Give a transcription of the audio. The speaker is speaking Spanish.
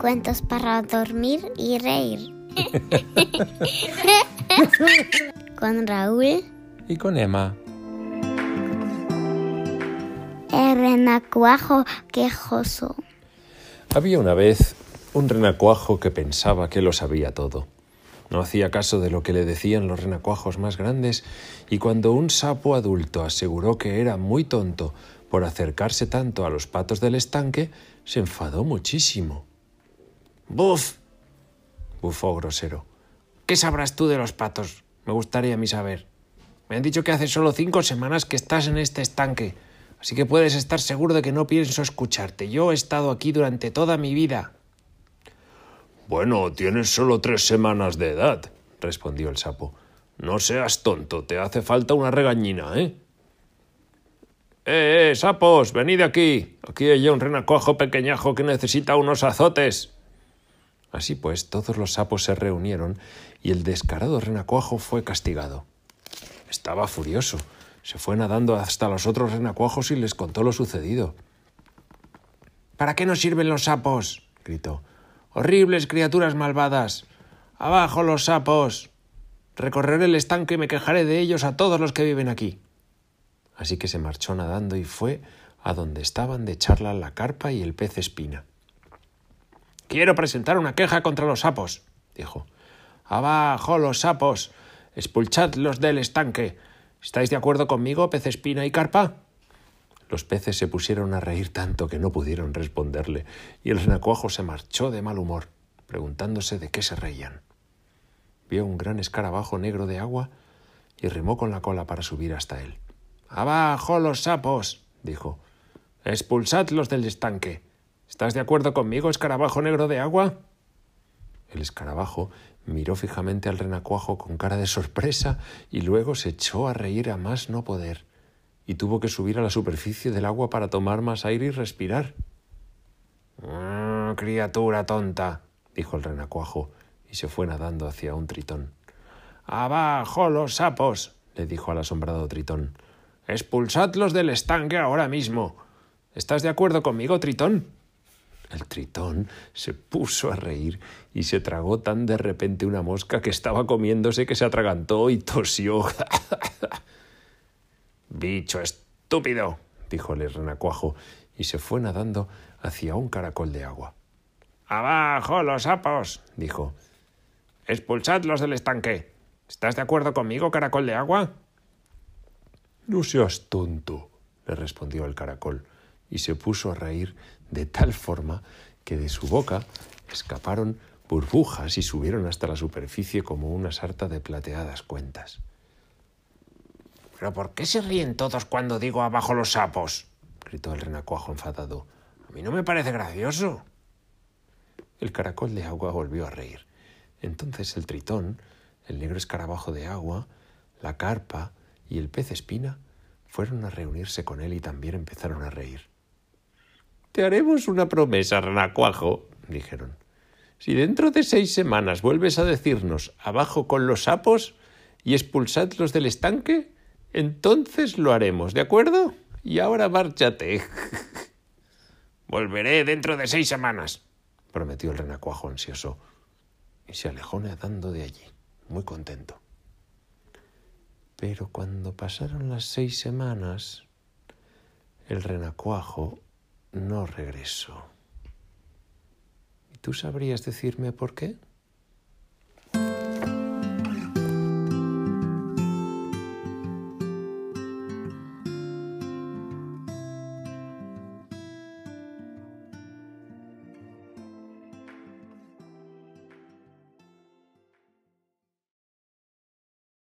Cuentos para dormir y reír. con Raúl y con Emma. El renacuajo quejoso. Había una vez un renacuajo que pensaba que lo sabía todo. No hacía caso de lo que le decían los renacuajos más grandes y cuando un sapo adulto aseguró que era muy tonto por acercarse tanto a los patos del estanque, se enfadó muchísimo. ¡Buf! bufó grosero. ¿Qué sabrás tú de los patos? Me gustaría a mí saber. Me han dicho que hace solo cinco semanas que estás en este estanque, así que puedes estar seguro de que no pienso escucharte. Yo he estado aquí durante toda mi vida. Bueno, tienes solo tres semanas de edad, respondió el sapo. No seas tonto, te hace falta una regañina, ¿eh? ¡Eh, eh, sapos! ¡Venid aquí! Aquí hay un renacuajo pequeñajo que necesita unos azotes. Así pues, todos los sapos se reunieron y el descarado renacuajo fue castigado. Estaba furioso. Se fue nadando hasta los otros renacuajos y les contó lo sucedido. ¿Para qué nos sirven los sapos? gritó. Horribles criaturas malvadas. Abajo los sapos. Recorreré el estanque y me quejaré de ellos a todos los que viven aquí. Así que se marchó nadando y fue a donde estaban de charla la carpa y el pez espina. Quiero presentar una queja contra los sapos, dijo. Abajo los sapos. Expulchadlos del estanque. ¿Estáis de acuerdo conmigo, pez espina y carpa? Los peces se pusieron a reír tanto que no pudieron responderle, y el renacuajo se marchó de mal humor, preguntándose de qué se reían. Vio un gran escarabajo negro de agua y remó con la cola para subir hasta él. Abajo los sapos, dijo. Expulsadlos del estanque. ¿Estás de acuerdo conmigo, escarabajo negro de agua? El escarabajo miró fijamente al renacuajo con cara de sorpresa y luego se echó a reír a más no poder y tuvo que subir a la superficie del agua para tomar más aire y respirar. Ah, criatura tonta, dijo el renacuajo, y se fue nadando hacia un tritón. Abajo los sapos, le dijo al asombrado tritón. Expulsadlos del estanque ahora mismo. ¿Estás de acuerdo conmigo, tritón? El tritón se puso a reír y se tragó tan de repente una mosca que estaba comiéndose que se atragantó y tosió. Bicho estúpido, dijo el renacuajo, y se fue nadando hacia un caracol de agua. Abajo los sapos, dijo. Expulsadlos del estanque. ¿Estás de acuerdo conmigo, caracol de agua? No seas tonto, le respondió el caracol, y se puso a reír de tal forma que de su boca escaparon burbujas y subieron hasta la superficie como una sarta de plateadas cuentas. ¿Pero por qué se ríen todos cuando digo abajo los sapos? gritó el renacuajo enfadado. A mí no me parece gracioso. El caracol de agua volvió a reír. Entonces el tritón, el negro escarabajo de agua, la carpa y el pez espina fueron a reunirse con él y también empezaron a reír. Te haremos una promesa, renacuajo, dijeron. Si dentro de seis semanas vuelves a decirnos abajo con los sapos y expulsadlos del estanque, entonces lo haremos, ¿de acuerdo? Y ahora márchate. Volveré dentro de seis semanas, prometió el renacuajo ansioso, y se alejó nadando de allí, muy contento. Pero cuando pasaron las seis semanas, el renacuajo no regresó. ¿Y tú sabrías decirme por qué?